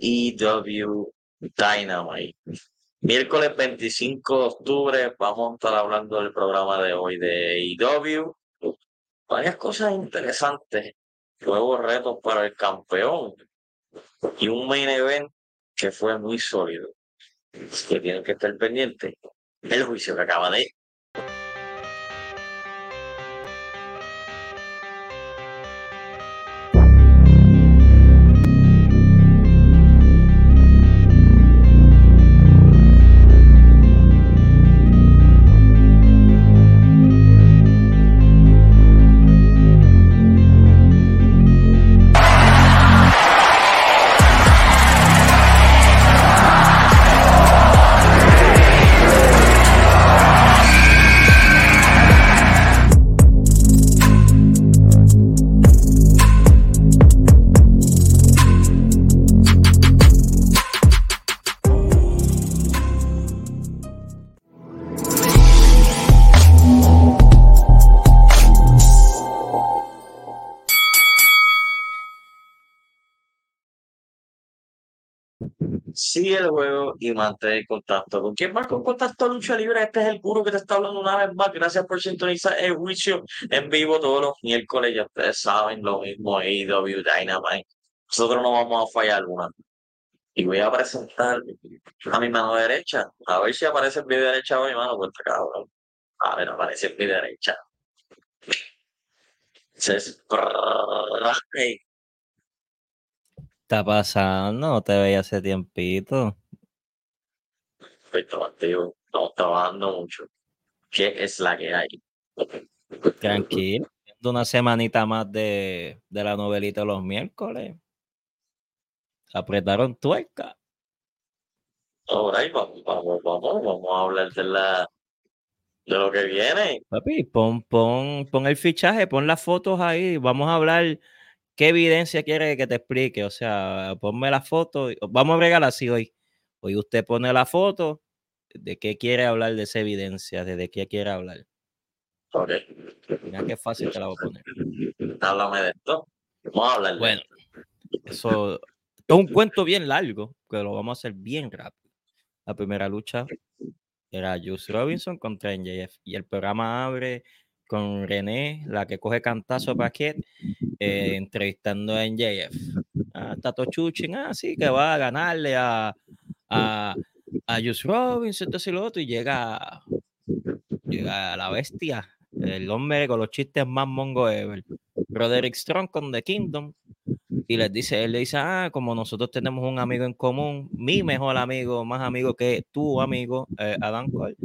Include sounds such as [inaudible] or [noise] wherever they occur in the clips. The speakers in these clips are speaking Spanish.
AEW Dynamite. Miércoles 25 de octubre vamos a estar hablando del programa de hoy de AEW. Varias cosas interesantes, nuevos retos para el campeón y un main event que fue muy sólido. Que tienen que estar pendientes. El juicio que acaba de sigue el juego y mantén contacto. ¿Con quién más con contacto lucha libre? Este es el puro que te está hablando una vez más. Gracias por sintonizar el juicio en vivo todos los miércoles. Ya ustedes saben lo mismo AEW Dynamite. Nosotros no vamos a fallar una. Y voy a presentar a mi mano derecha. A ver si aparece en mi derecha o mi mano. Pues cabrón. A ver, aparece en mi derecha. Está pasando? No te veía hace tiempito. Estoy trabajando, estamos trabajando mucho. ¿Qué es la que hay? Tranquilo. Una semanita más de, de la novelita los miércoles. Apretaron tuerca. Ahora vamos, vamos, vamos, vamos a hablar de la de lo que viene. Papi, pon, pon, pon el fichaje, pon las fotos ahí. Vamos a hablar ¿Qué evidencia quiere que te explique? O sea, ponme la foto. Vamos a bregar así hoy. Hoy usted pone la foto. ¿De qué quiere hablar de esa evidencia? ¿De qué quiere hablar? Ok. Mira qué fácil te la voy a poner. Háblame de esto. Vamos a hablar Bueno, eso es un cuento bien largo, que lo vamos a hacer bien rápido. La primera lucha era Juice Robinson contra NJF y el programa abre con René, la que coge cantazo paquet, eh, entrevistando a NJF. Ah, Tato Chuchin, ah, sí, que va a ganarle a, a, a Just Robinson, entonces y lo otro, y llega, llega a la bestia, el hombre con los chistes más mongo ever. Roderick Strong con The Kingdom, y les dice, él le dice, ah, como nosotros tenemos un amigo en común, mi mejor amigo, más amigo que tu amigo, eh, Adam Cole,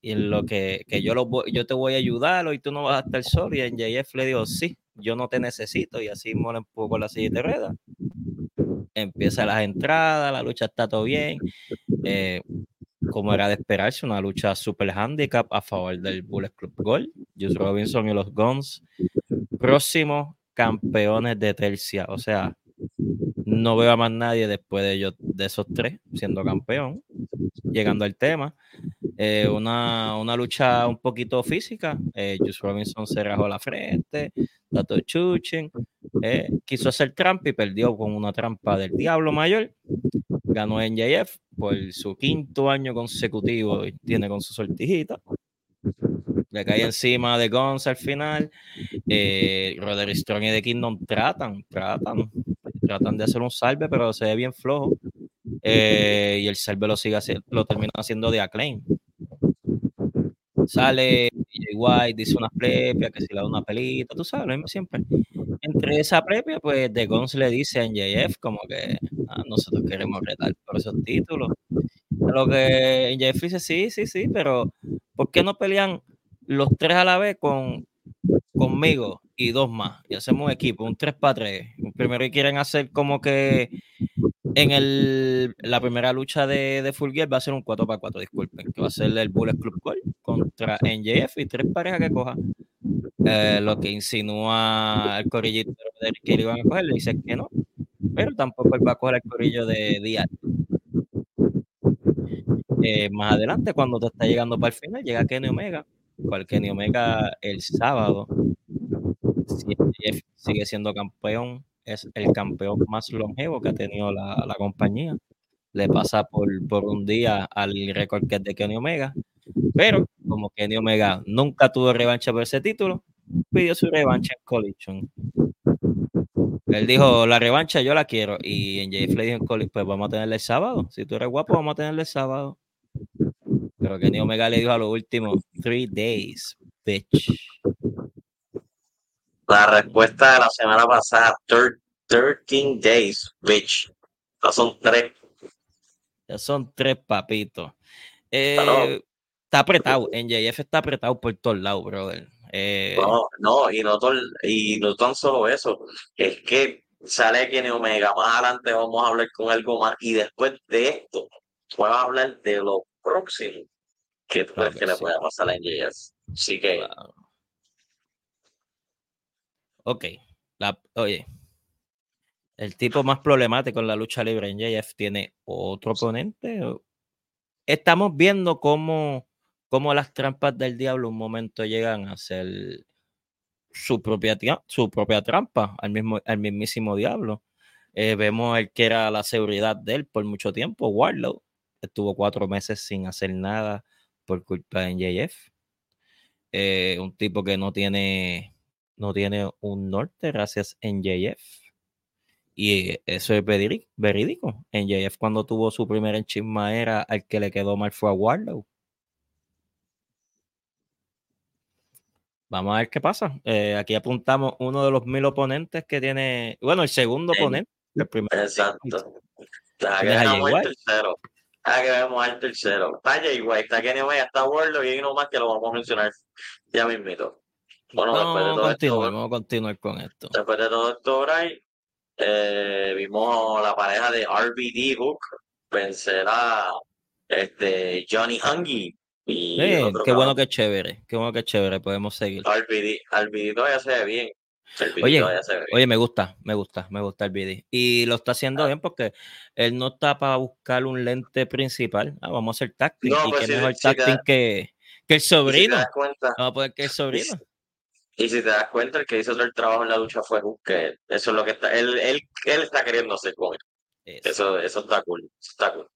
y en lo que, que yo, lo, yo te voy a ayudar y tú no vas a estar solo, y en JF le dijo, sí, yo no te necesito, y así mola un poco la silla de ruedas. Empieza las entradas, la lucha está todo bien. Eh, como era de esperarse, una lucha super handicap a favor del Bullet Club Gold, Juice Robinson y los Guns. Próximo campeones de tercia. O sea, no veo a más nadie después de ellos, de esos tres, siendo campeón. Llegando al tema, eh, una, una, lucha un poquito física. Eh, Juice Robinson se rajó la frente, Tato Chuchin, eh, quiso hacer trampa y perdió con una trampa del Diablo Mayor. Ganó en JF por su quinto año consecutivo y tiene con su sortijita le cae encima de Guns al final. Eh, Roderick Strong y The Kingdom tratan, tratan, tratan de hacer un salve, pero se ve bien flojo. Eh, y el salve lo sigue lo termina haciendo de Acclaim. Sale White, dice una prepia, que si le da una pelita, tú sabes, lo mismo siempre. Entre esa prepia, pues The Guns le dice a NJF como que ah, nosotros queremos retar por esos títulos. Lo que NJF dice, sí, sí, sí, pero ¿por qué no pelean los tres a la vez con, conmigo y dos más. Y hacemos un equipo, un 3 para 3. Primero quieren hacer como que en el, la primera lucha de, de Full Gear va a ser un 4 para 4, disculpen, que va a ser el Bullet Club Gold contra NJF y tres parejas que cojan. Eh, lo que insinúa el corillito de que iban a coger, le dice que no, pero tampoco él va a coger el corillo de Díaz. Eh, más adelante, cuando te está llegando para el final, llega Kenny Omega cual Kenny Omega el sábado sigue siendo campeón es el campeón más longevo que ha tenido la, la compañía. Le pasa por, por un día al récord que es de Kenny Omega. Pero como Kenny Omega nunca tuvo revancha por ese título, pidió su revancha en Collision. Él dijo, la revancha yo la quiero. Y en le dijo en Collision, pues vamos a tenerle el sábado. Si tú eres guapo, vamos a tenerle el sábado. Pero Kenny Omega le dijo a lo último, three days, bitch. La respuesta de la semana pasada, 13 days, bitch. Ya son tres. Ya son tres papitos. Eh, está apretado, en JF está apretado por todos lados, brother. Eh, no, no, y no, y no tan solo eso, es que sale Kenny Omega, más adelante vamos a hablar con algo más, y después de esto, vamos a hablar de lo próximo que tú crees que le pueda pasar a JF. Así que... Ok, la, oye, el tipo más problemático en la lucha libre en JF tiene otro oponente. Estamos viendo cómo cómo las trampas del diablo un momento llegan a ser su propia, su propia trampa al, mismo, al mismísimo diablo. Eh, vemos el que era la seguridad de él por mucho tiempo, Warlow. Estuvo cuatro meses sin hacer nada por culpa de NJF. Eh, un tipo que no tiene, no tiene un norte gracias a NJF. Y eso es verídico. NJF cuando tuvo su primera enchisma era al que le quedó mal fue a Warlow. Vamos a ver qué pasa. Eh, aquí apuntamos uno de los mil oponentes que tiene, bueno, el segundo oponente. El primero. Exacto. El tercero. Está que vemos el tercero. Está Jay White, está Kenny Omega, está Warlock y hay uno más que lo vamos a mencionar ya mismito. Bueno, después de todo esto, vamos a continuar con esto. Después de todo esto, Bray, eh, vimos la pareja de RBD Hook vencer a este, Johnny Hungy qué bueno que chévere, qué bueno que chévere, podemos seguir. Al BD todavía se ve bien. Oye, oye, me gusta, me gusta, me gusta el BD. Y lo está haciendo ah. bien porque él no está para buscar un lente principal. Ah, vamos a hacer táctil. y pues qué mejor táctil que, que, el sobrino. vamos a poner que el [laughs] sobrino. Y si te das cuenta, el que hizo todo el trabajo en la lucha fue que eso es lo que está, él, él, él está queriendo hacer con él. Eso, eso está cool, está cool.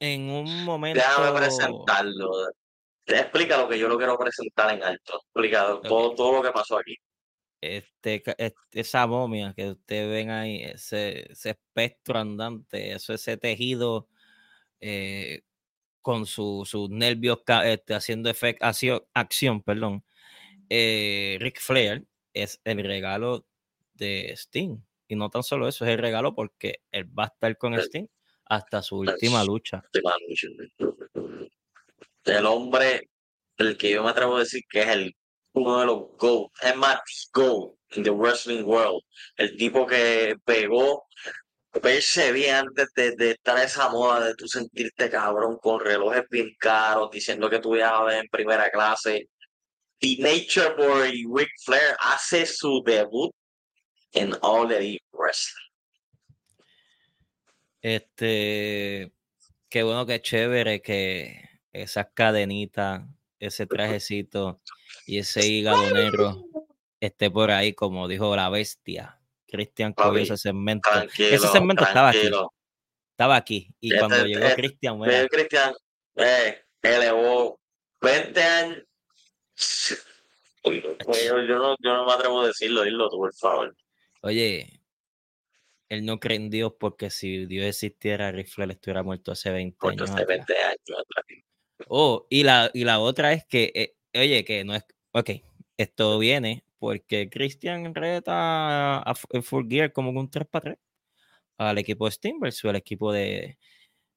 en un momento. Déjame presentarlo. Explica lo que yo lo quiero presentar en alto. Explica todo, todo lo que pasó aquí. Este, esa momia que ustedes ven ahí, ese, ese espectro andante, eso, ese tejido eh, con sus nervios este, haciendo efecto, acción, acción, perdón. Eh, Rick Flair es el regalo de Sting. Y no tan solo eso, es el regalo porque él va a estar con Sting hasta su última lucha. El hombre, el que yo me atrevo a decir que es el uno de los GOAT, es más GOAT in the wrestling world. El tipo que pegó verse antes de, estar esa moda de tú sentirte cabrón con relojes bien caros, diciendo que tú viajabas en primera clase. The Nature Boy Ric Flair hace su debut en All Elite Wrestling. Este, qué bueno, qué chévere que esas cadenitas, ese trajecito y ese hígado negro esté por ahí, como dijo la bestia. Cristian cogió ese segmento. ese segmento estaba aquí. Estaba aquí. Y cuando llegó Cristian, bueno. Cristian, eh, elevó 20 años. Yo, yo, no, yo no me atrevo a decirlo, dilo tú, por favor. Oye, él no cree en Dios porque si Dios existiera, Rick Flair estuviera muerto hace 20 años. Hace 20 años Oh, y la, y la otra es que, eh, oye, que no es. Ok, esto viene porque Christian reta a, Full Gear como un 3 para 3 al equipo de Steam versus el equipo de,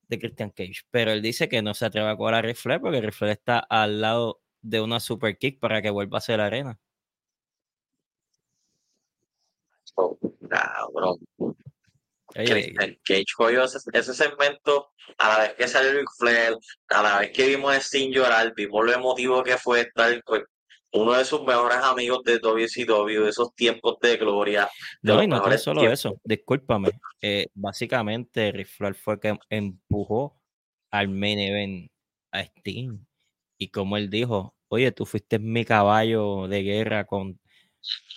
de Christian Cage. Pero él dice que no se atreve a cobrar a Flair porque Flair está al lado de una super kick para que vuelva a ser la arena. Oh, bro. Cage cogió ese, segmento a la vez que salió Ric Flair, a la vez que vimos a Sting llorar, vimos lo emotivo que fue estar con uno de sus mejores amigos de WCW, de esos tiempos de gloria. no, y no tan solo eso, discúlpame. Eh, básicamente, Ric Flair fue que empujó al main event a Sting. Y como él dijo, oye, tú fuiste mi caballo de guerra con,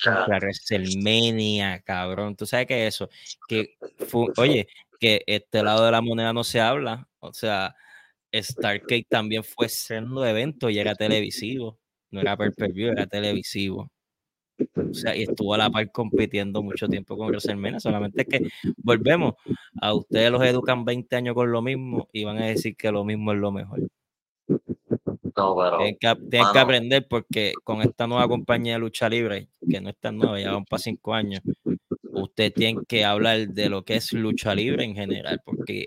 contra WrestleMania, cabrón. Tú sabes que eso, que [laughs] fue, oye, [laughs] que este lado de la moneda no se habla. O sea, Starcade también fue siendo evento y era televisivo. No era per, view, era televisivo. O sea, y estuvo a la par compitiendo mucho tiempo con WrestleMania. Solamente que volvemos, a ustedes los educan 20 años con lo mismo y van a decir que lo mismo es lo mejor. No, pero, tienen, que, que, aprender porque con esta nueva compañía de lucha libre, que no es tan nueva, ya van para cinco años, usted tiene que hablar de lo que es lucha libre en general, porque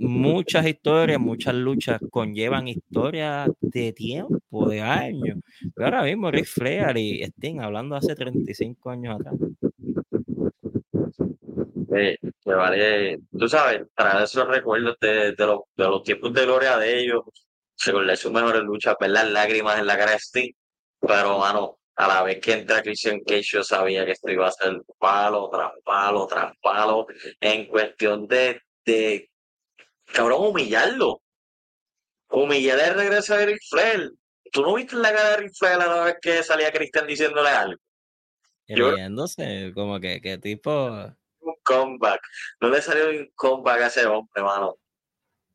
muchas historias, muchas luchas conllevan historias de tiempo, de años. Pero ahora mismo Rick Flair y Sting hablando hace 35 años atrás. Eh, me vale, tú sabes, traer esos recuerdos de, de, los, de los tiempos de gloria de ellos, recordar sus mejores luchas, ver las lágrimas en la cara de Sting, pero mano, a la vez que entra Christian Cage, yo sabía que esto iba a ser palo tras palo tras palo, en cuestión de, de cabrón, humillarlo. Humillar el regreso de Ric Flair. ¿Tú no viste la cara de Ric Flair la vez que salía Christian diciéndole algo? Riéndose, como que, qué tipo. Un comeback. No le salió un comeback a ese hombre, mano.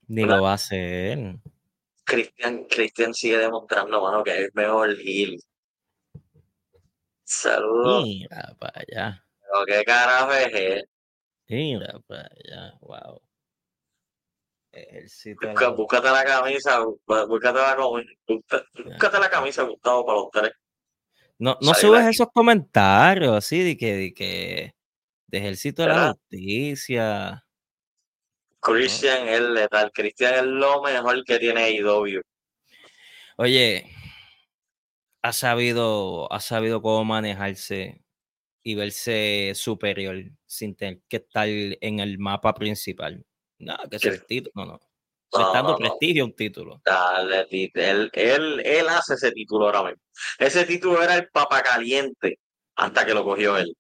Ni lo va a hacer. Christian, Christian sigue demostrando, mano, que es mejor heel. Saludos. Mira para allá. Pero qué carajo es él. Mira para allá, wow. Busca, búscate la camisa, búscate la, búscate la camisa, Gustavo, para los tres. No, no subes esos comentarios así de que, de que de ejército de la justicia. Christian es letal. Christian es lo mejor que tiene IW. Oye, ha sabido, ha sabido cómo manejarse y verse superior sin tener que estar en el mapa principal. No, que es el título, no, no. No, está dando no, prestigio a un título. Dale, él, él, él hace ese título ahora mismo. Ese título era el papacaliente hasta que lo cogió él.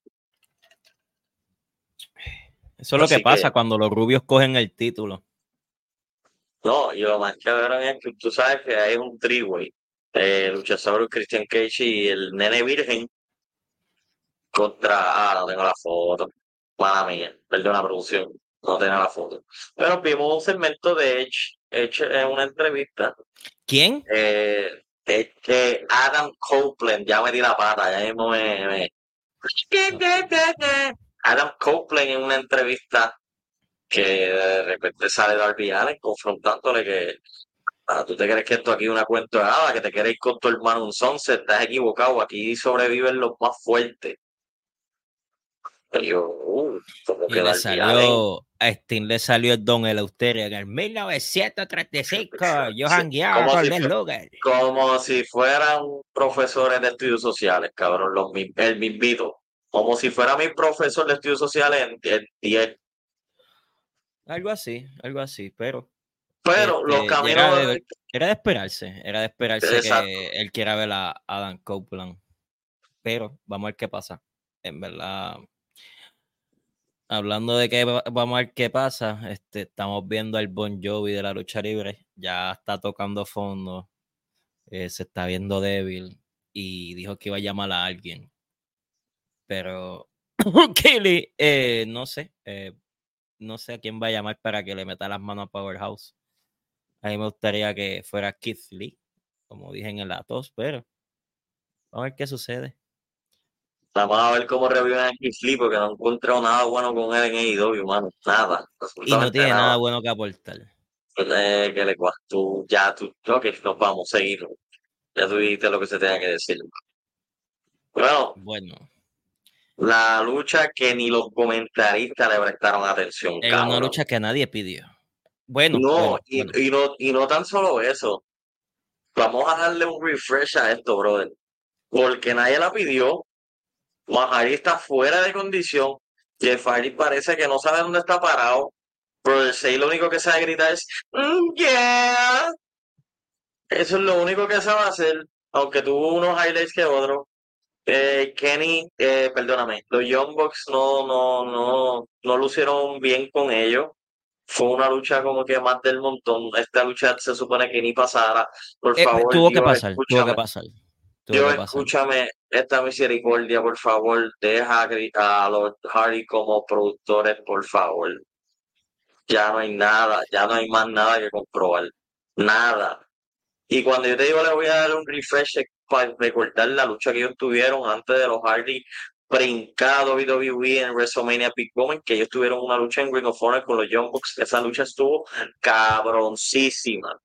Eso es lo Así que pasa cuando los rubios cogen el título. No, y lo más cabrón es que tú sabes que hay un triway. Eh, Luchasaurus, Christian Cage y el nene virgen contra. Ah, no tengo la foto. Mala mía, perdón la producción no tenía la foto. Pero vimos un segmento de Edge, Edge en una entrevista. ¿Quién? Eh, este Adam Copeland, ya me di la pata, ya mismo me, me... Adam Copeland en una entrevista que de repente sale Darby Allen confrontándole que ah, tú te crees que esto aquí es una cuenta de nada, que te quieres ir con tu hermano un sunset, estás equivocado, aquí sobreviven los más fuertes. Y yo, uh, como y que le salió, a Steam le salió el Don Eleuterio en el 1935. Yo jangueaba con si, Les Luger. como si fueran profesores de estudios sociales, cabrón, los, el mismito. Como si fuera mi profesor de estudios sociales en, en 10. Algo así, algo así, pero. Pero este, los caminos. Era de, era de, esperarse, era de esperarse Exacto. que él quiera ver a Adam Copeland. Pero vamos a ver qué pasa. En verdad, hablando de que vamos a ver qué pasa, este, estamos viendo al Bon Jovi de la lucha libre, ya está tocando fondo, eh, se está viendo débil y dijo que iba a llamar a alguien. Pero [laughs] Kelly, eh, no sé, eh, no sé a quién va a llamar para que le meta las manos a Powerhouse. A mí me gustaría que fuera Keith Lee, como dije en el Atos, pero vamos a ver qué sucede. Vamos a ver cómo reviven a Keith Lee porque no he encontrado nada bueno con él en AEW, mano. Nada. Y no tiene nada. nada bueno que aportar. Eh, que le tú, ya, tú, ok, nos vamos, seguir. Ya tú dijiste lo que se tenía que decir. Bueno. Bueno. La lucha que ni los comentaristas le prestaron atención. Es una lucha que nadie pidió. Bueno. No, bueno, y, bueno. Y, no, y no tan solo eso. Vamos a darle un refresh a esto, brother. Porque nadie la pidió. Mahari está fuera de condición. Jeff Hardy parece que no sabe dónde está parado. Brother Say lo único que sabe gritar es mm, yeah. Eso es lo único que sabe hacer. Aunque tuvo unos highlights que otros. Eh, Kenny, eh, perdóname, los Young Bucks no, no, no, no lucieron bien con ellos. fue una lucha como que más del montón. Esta lucha se supone que ni pasara. Por Eh, favor, tuvo que pasar, tuvo que escúchame. pasar. Tuvo Dios, que pasar. escúchame esta misericordia, por favor. Deja a los Hardy como productores, por favor. Ya no hay nada, ya no hay más nada que comprobar. Nada. Y cuando yo te digo le voy a dar un refresh para recordar la lucha que ellos tuvieron antes de los Hardy brincado WWE en WrestleMania Big que ellos tuvieron una lucha en Ring of Honor con los Young Bucks. Esa lucha estuvo cabroncísima.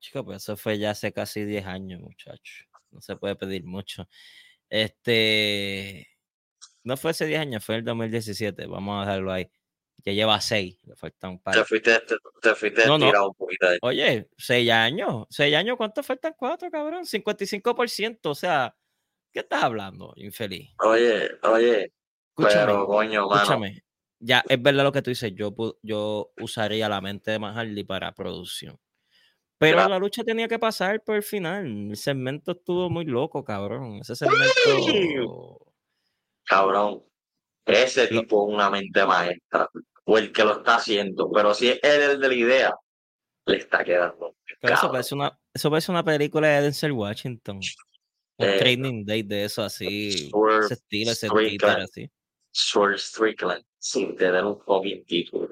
Chico, pues eso fue ya hace casi 10 años, muchachos. No se puede pedir mucho. Este. No fue hace 10 años, fue el 2017. Vamos a dejarlo ahí. Ya lleva 6. Le faltan un par. Te fuiste, te, te fuiste No, un poquito ahí. Oye, 6 años. 6 años, ¿cuánto faltan? 4, cabrón. 55%. O sea, ¿qué estás hablando, infeliz? Oye, oye, Escúchame. pero coño, mano. Escúchame, ya es verdad lo que tú dices. Yo, yo usaría la mente de Mahardy para producción. Pero Claro. la lucha tenía que pasar por el final. El segmento estuvo muy loco, cabrón. Ese segmento. Cabrón, ese tipo es una mente maestra, o el que lo está haciendo, pero si es él el de la idea, le está quedando. Pero eso parece una, eso parece una película de Denzel Washington. Un Eh, training day de eso así. Swerve Ese estilo, ese así. Swerve Strickland, sin tener un fucking título.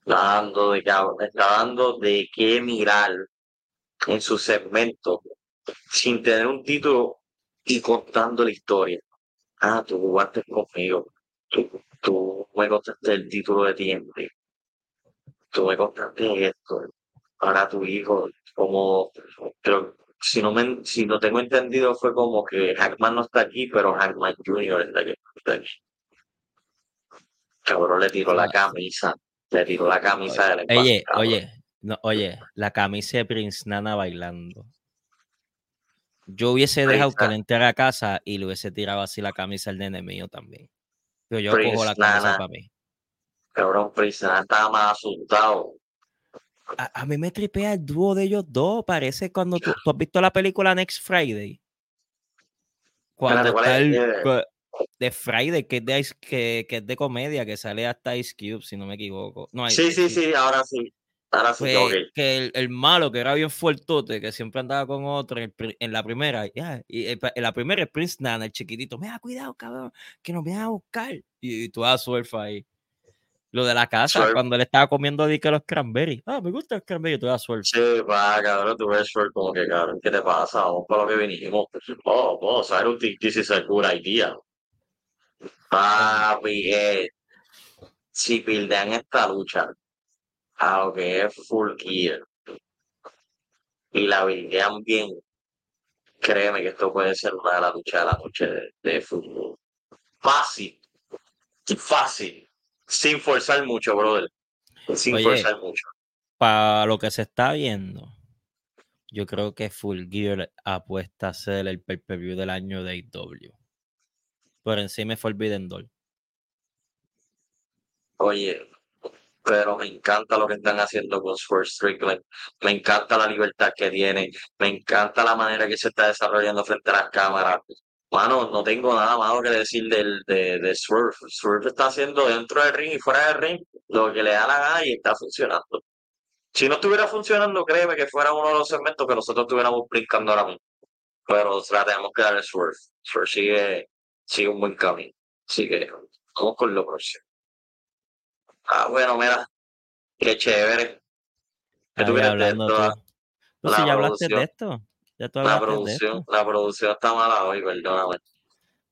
Está dando de, está dando de qué mirar en su segmento, sin tener un título y contando la historia. Ah, tú jugaste conmigo. Tú, tú me contaste el título de tiempo. Tú me contaste esto. Ahora tu hijo, como, pero si no me, si no tengo entendido, fue como que Hackman no está aquí, pero Hackman Jr. está aquí. está aquí. Cabrón, le tiró la camisa. Le tiró la camisa de la Oye, cabrón. oye, no, oye, la camisa de Prince Nana bailando. Yo hubiese dejado que le entrara a casa y le hubiese tirado así la camisa al nene mío también. Pero yo Prince cojo la Nana. para mí. Cabrón, Priscila estaba más asustado. A, a mí me tripea el dúo de ellos dos. Parece cuando tú, tú has visto la película Next Friday. Cuando Espérate, ¿cuál está es? el Eh, de Friday, que es de, que, que es de comedia, que sale hasta Ice Cube, si no me equivoco. No, Sí, Ice sí, Cube. sí, ahora sí. Ahora sí, Pues, ok. que el, el malo, que era bien fuertote, que siempre andaba con otro, en, el pri- en la primera, ya, y el en la primera es Prince Nana, el chiquitito, mira, cuidado, cabrón, que nos vienen a buscar. Y, y tú das surfa ahí. Lo de la casa, cuando le estaba comiendo di que los cranberries. Ah, me gusta el cranberry, tú das surf. Sí, va, cabrón, tú ves short como que, cabrón, ¿qué te pasa? Vamos para lo que vinimos. Oh, vamos a ver un this is a good idea. Papi, eh, si pildean esta lucha a lo que es full gear y la bildean bien, créeme que esto puede ser una de las luchas de la noche de, de fútbol. Fácil, fácil, sin forzar mucho, brother. Sin Oye. forzar mucho. Para lo que se está viendo, yo creo que Full Gear apuesta a ser el pay-per-view del año de AEW. Por encima de Forbidden Door. Oye, pero me encanta lo que están haciendo con Swerve Strickland. Me encanta la libertad que tiene. Me encanta la manera que se está desarrollando frente a las cámaras. Mano, no tengo nada malo que decir del, de, de Swerve. Swerve está haciendo dentro del ring y fuera del ring lo que le da la gana y está funcionando. Si no estuviera funcionando, créeme que fuera uno de los segmentos que nosotros estuviéramos brincando ahora mismo. Pero tenemos que darle Swerve. Swerve sigue, sigue un buen camino. Así que vamos con lo próximo. Ah, bueno, mira, qué chévere. ¿Qué tú de hablando tú. Tú la sí ya hablaste de esto. Ya tú La de producción, esto. la producción está mala hoy, perdóname.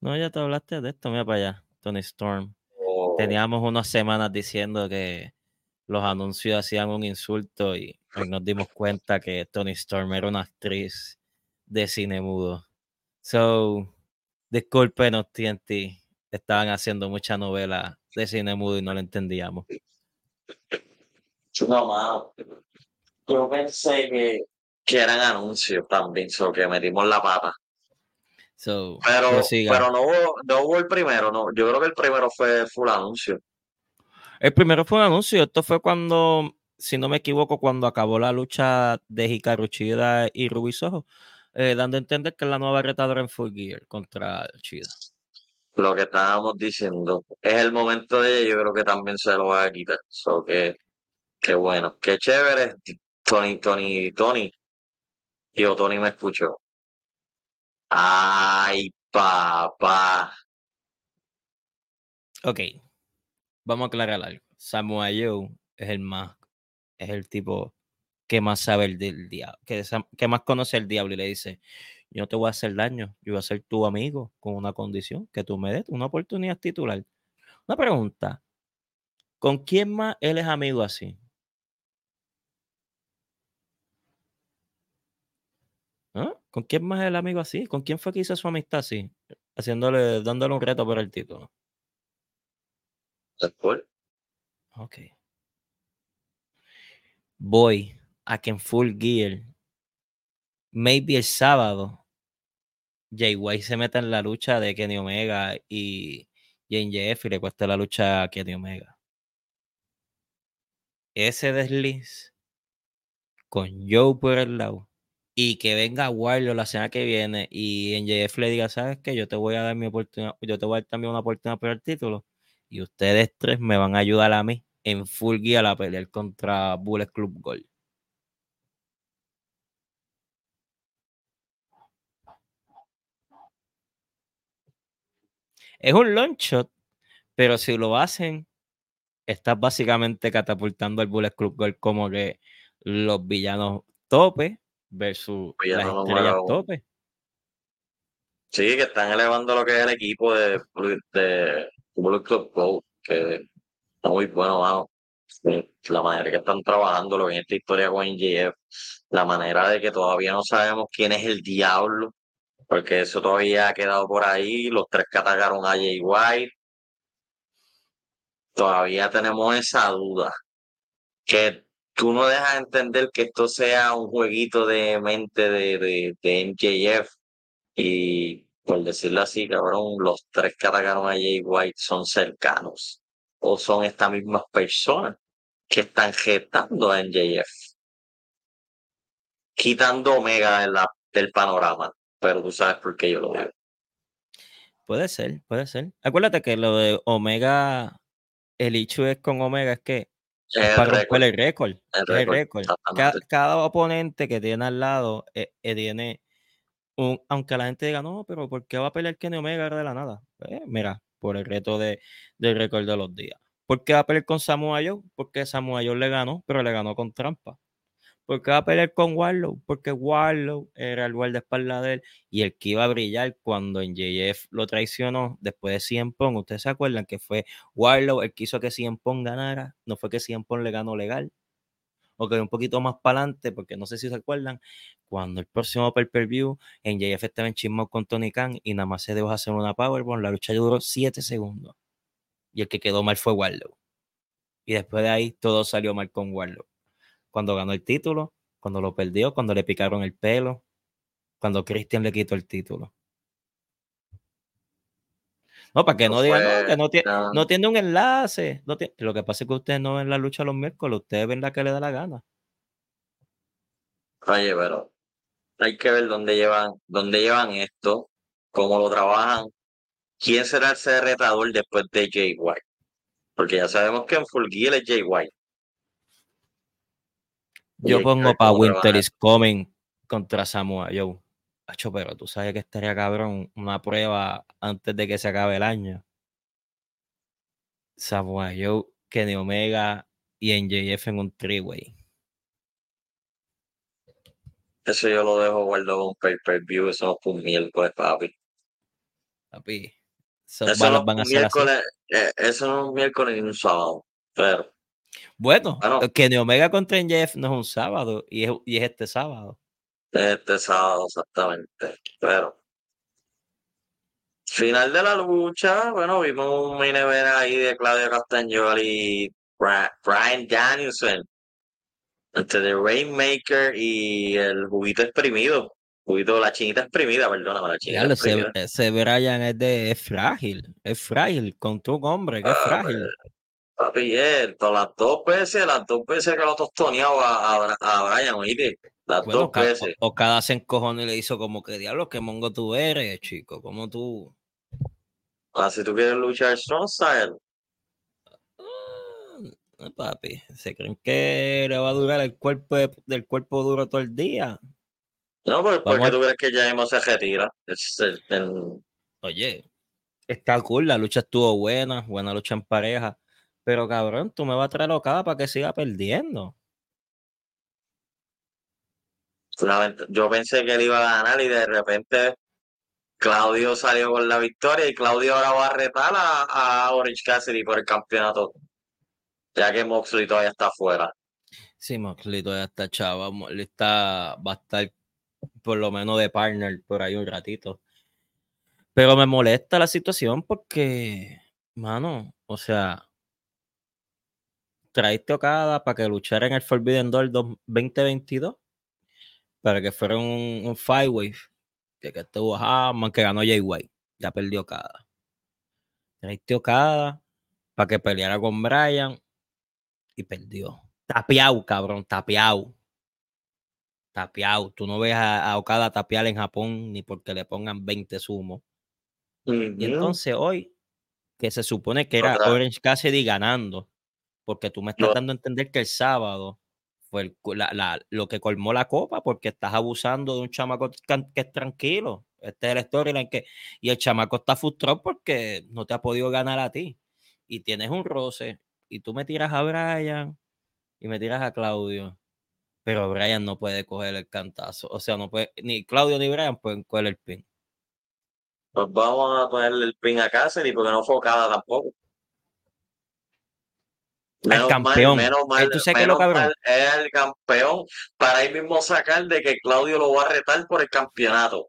No, ya tú hablaste de esto. Mira para allá, Tony Storm. Oh, Teníamos unas semanas diciendo que los anuncios hacían un insulto y hoy nos dimos cuenta que Tony Storm era una actriz de cine mudo. So, discúlpenos, TNT. Estaban haciendo mucha novela de cine mudo y no lo entendíamos. no, mano. Yo pensé que, que eran anuncios también, so que metimos la pata. So, Pero, prosiga. pero no hubo, no hubo el primero, no. Yo creo que el primero fue full anuncio. El primero fue un anuncio. Esto fue cuando, si no me equivoco, cuando acabó la lucha de Hikaru Chida y Ruby Soho, eh, dando a entender que es la nueva retadora en Full Gear contra Chida. Lo que estábamos diciendo. Es el momento de ella, yo creo que también se lo va a quitar. So que Qué bueno, qué chévere. Tony, Tony, Tony. Tío, Tony me escuchó. Ay, papá. Ok, vamos a aclarar algo. Samoa Joe es el más, es el tipo que más sabe el del diablo, que, que más conoce el diablo y le dice, yo no te voy a hacer daño, yo voy a ser tu amigo con una condición, que tú me des una oportunidad titular. Una pregunta, ¿con quién más él es amigo así? ¿Ah? ¿Con quién más es el amigo así? ¿Con quién fue que hizo su amistad así? Haciéndole, dándole un reto por el título. Ok. Voy a que en Full Gear, maybe el sábado, Jay White se meta en la lucha de Kenny Omega y Jane Jeff y le cuesta la lucha a Kenny Omega. Ese desliz con Joe por el lado y que venga Warlock la semana que viene y NJF le diga, ¿sabes qué? Yo te voy a dar mi oportunidad, yo te voy a dar también una oportunidad por el título y ustedes tres me van a ayudar a mí en full guía a pelear contra Bullet Club Gold. Es un long shot, pero si lo hacen, estás básicamente catapultando al Bullet Club Gold como que los villanos tope versus las estrellas tope. Sí, que están elevando lo que es el equipo de, de Bullet Club Gold, que está muy bueno, vamos. La manera que están trabajando en esta historia con NJF, la manera de que todavía no sabemos quién es el diablo, porque eso todavía ha quedado por ahí, los tres que atacaron a Jay White, todavía tenemos esa duda, que tú no dejas de entender que esto sea un jueguito de mente de, de, de MJF y por decirlo así, cabrón, los tres que atacaron a Jay White son cercanos o son estas mismas personas que están gestando a MJF, quitando Omega del panorama, pero tú sabes por qué yo lo digo. Puede ser, puede ser. Acuérdate que lo de Omega, el hecho es con Omega es que es para romper el récord. El récord. Cada, oponente que tiene al lado eh, eh, tiene un, aunque la gente diga, no, pero ¿por qué va a pelear Kenny Omega de la nada? Pues, mira, por el reto de, del récord de los días. ¿Por qué va a pelear con Samoa Joe? Porque Samoa Joe le ganó, pero le ganó con trampa. ¿Por qué va a pelear con Warlow? Porque Warlow era el guardaespaldas de él y el que iba a brillar cuando en JF lo traicionó después de Cien Pong. ¿Ustedes se acuerdan que fue Warlow el que hizo que Cien Pong ganara? No fue que Cien Pong le ganó legal. O que un poquito más para adelante, porque no sé si se acuerdan, cuando el próximo pay-per-view en JF estaba en chismo con Tony Khan y nada más se dejó hacer una Powerbomb, la lucha duró 7 segundos. Y el que quedó mal fue Warlow. Y después de ahí todo salió mal con Warlow cuando ganó el título, cuando lo perdió, cuando le picaron el pelo, cuando Christian le quitó el título. No, para que no, digan que no, tiene, no. tiene un enlace. Lo que pasa es que ustedes no ven la lucha los miércoles, ustedes ven la que le da la gana. Oye, pero hay que ver dónde llevan, dónde llevan esto, cómo lo trabajan, quién será el retador después de Jay White. Porque ya sabemos que en Full Gear es Jay White. Yo pongo para Winter is Coming contra Samoa Joe. Hacho, pero tú sabes que estaría cabrón una prueba antes de que se acabe el año. Samoa Joe, Kenny Omega y NJF en un three-way. Eso yo lo dejo guardado con un pay-per-view, eso no fue un miércoles, papi. Papi, eso, no van a ser eh, eso no es un miércoles ni un sábado, pero bueno, que Omega contra NJF no es un sábado y es, y es este sábado. Este sábado, exactamente. Pero final de la lucha, bueno, vimos un mini ahí de Claudio Castagnoli y Brian Danielson entre The Rainmaker y el juguito exprimido. Juguito, la chinita exprimida, perdóname, la chinita exprimida. Ese, Brian es de es frágil, es frágil, con tu hombre, que es ah, frágil. Papi, esto, las dos veces, las dos veces que lo tostoneado a, a, a Brian, oíste. Las dos veces. O, cada se encojonó y le hizo como que diablo, que mongo tú eres, chico, como tú. Ah, si tú quieres luchar strong style. Ah, papi, ¿se creen que le va a durar el cuerpo del cuerpo duro todo el día? No, pues porque tú crees que ya hemos se retira. Oye, está cool, la lucha estuvo buena, buena lucha en pareja. Pero cabrón, tú me vas a traer locada para que siga perdiendo. Yo pensé que él iba a ganar y de repente Claudio salió con la victoria y Claudio ahora va a retar a, Orange Cassidy por el campeonato, ya que Moxley todavía está afuera. Sí, Moxley todavía está chava, está, va a estar por lo menos de partner por ahí un ratito. Pero me molesta la situación porque, mano, o sea, traiste Okada para que luchara en el Forbidden Door 2022, para que fuera un, un five wave, que, que estuvo Hammond, que ganó Jay White, ya perdió Okada. Traiste Okada para que peleara con Brian y perdió. Tapiao, cabrón, tapiao. Tapiao. Tú no ves a, Okada tapiar en Japón ni porque le pongan 20 sumos. Y entonces hoy, que se supone que era Orange Cassidy ganando, porque tú me estás dando a entender que el sábado fue lo que colmó la copa porque estás abusando de un chamaco que, es tranquilo. Este es el storyline que. Y el chamaco está frustrado porque no te ha podido ganar a ti. Y tienes un roce. Y tú me tiras a Brian y me tiras a Claudio. Pero Brian no puede coger el cantazo. O sea, no puede. Ni Claudio ni Brian pueden coger el pin. Pues vamos a ponerle el pin a Cáceres porque no fue cada tampoco el campeón. menos mal, ¿Tú sabes lo cabrón? es el campeón para ahí mismo sacar de que Claudio lo va a retar por el campeonato,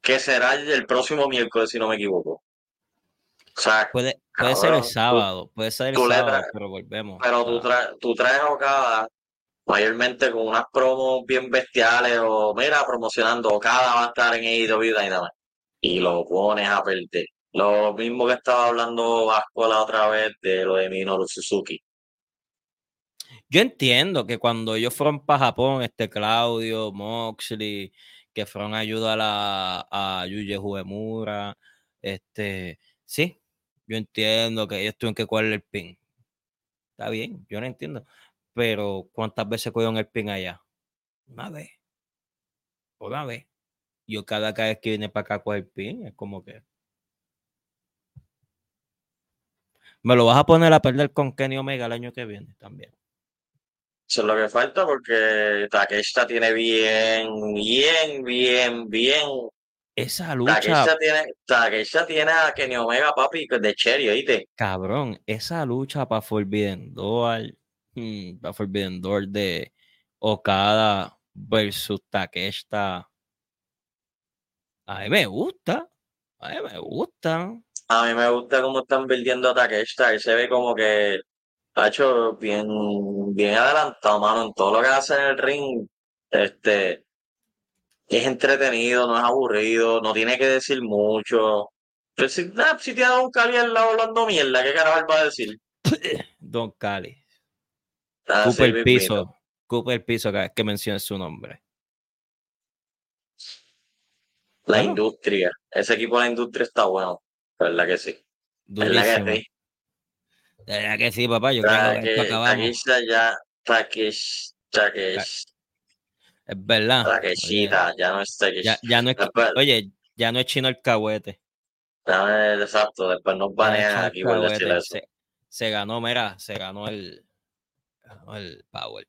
que será el, próximo miércoles, si no me equivoco. O sea, puede, puede ser el sábado, puede ser el sábado, pero volvemos. Pero tú, tú traes Okada mayormente con unas promos bien bestiales o mira, promocionando Okada va a estar en AEW Dynamite y lo pones a perder. Lo mismo que estaba hablando Vasco la otra vez de lo de Minoru Suzuki. Yo entiendo que cuando ellos fueron para Japón, este Claudio, Moxley, que fueron a ayudar a, a Yuji Uemura, este, sí, yo entiendo que ellos tuvieron que cogerle el pin. Está bien, yo no entiendo. Pero ¿cuántas veces cogieron el pin allá? Una vez. Una vez. Yo cada vez que viene para acá coger el pin, es como que. Me lo vas a poner a perder con Kenny Omega el año que viene también. Eso es lo que falta porque Takeshita tiene bien, bien, bien, bien. Esa lucha. Takeshita tiene, tiene a Kenny Omega, papi, de Cherry, ¿oíste? Cabrón, esa lucha para Forbidden Door, hmm, para Forbidden Door de Okada versus Takeshita. A mí me gusta. A mí me gusta. A mí me gusta cómo están perdiendo a Takeshita. Él se ve como que ha hecho bien, bien adelantado, mano, en todo lo que hace en el ring. Este, es entretenido, no es aburrido, no tiene que decir mucho. Pero si, si tiene a Don Cali al lado hablando mierda, ¿qué carajo va a decir? [coughs] Don Cali. Cupa el piso. Cupa el piso cada vez que mencione su nombre. La industria. Ese equipo de la industria está bueno. ¿Verdad que sí? ¿Verdad que sí? De verdad que sí, papá. Yo creo que esto acabamos. ya, Takesh, Takesh. Es verdad. Takeshita, ya no es Takesh. Ya, ya no es, oye, ya no es chino el cahuete. Ya exacto, después nos banean aquí por decir eso. Se, se, ganó, mira, se ganó el, ganó el Power.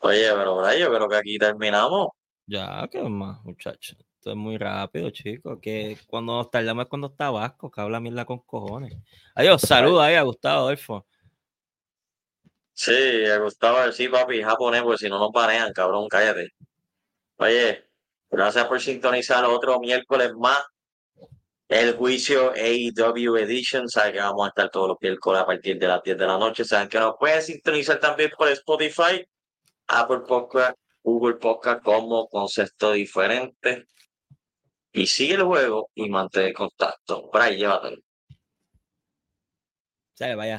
Oye, pero yo creo que aquí terminamos. Ya, ¿qué más, muchachos? Esto es muy rápido, chicos. Que cuando nos tardamos es cuando está Vasco, que habla mierda con cojones. Adiós, saludos ahí a Gustavo Adolfo. Sí, a Gustavo, sí, papi, japonés, porque si no nos banean, cabrón, cállate. Oye, gracias por sintonizar otro miércoles más. El juicio AEW Edition, saben que vamos a estar todos los miércoles a partir de las 10 de la noche. Saben que nos pueden sintonizar también por Spotify, Apple Podcast, Google Podcast como concepto diferente y sigue el juego y mantén contacto. Por ahí, llévatelo. Sale, vaya.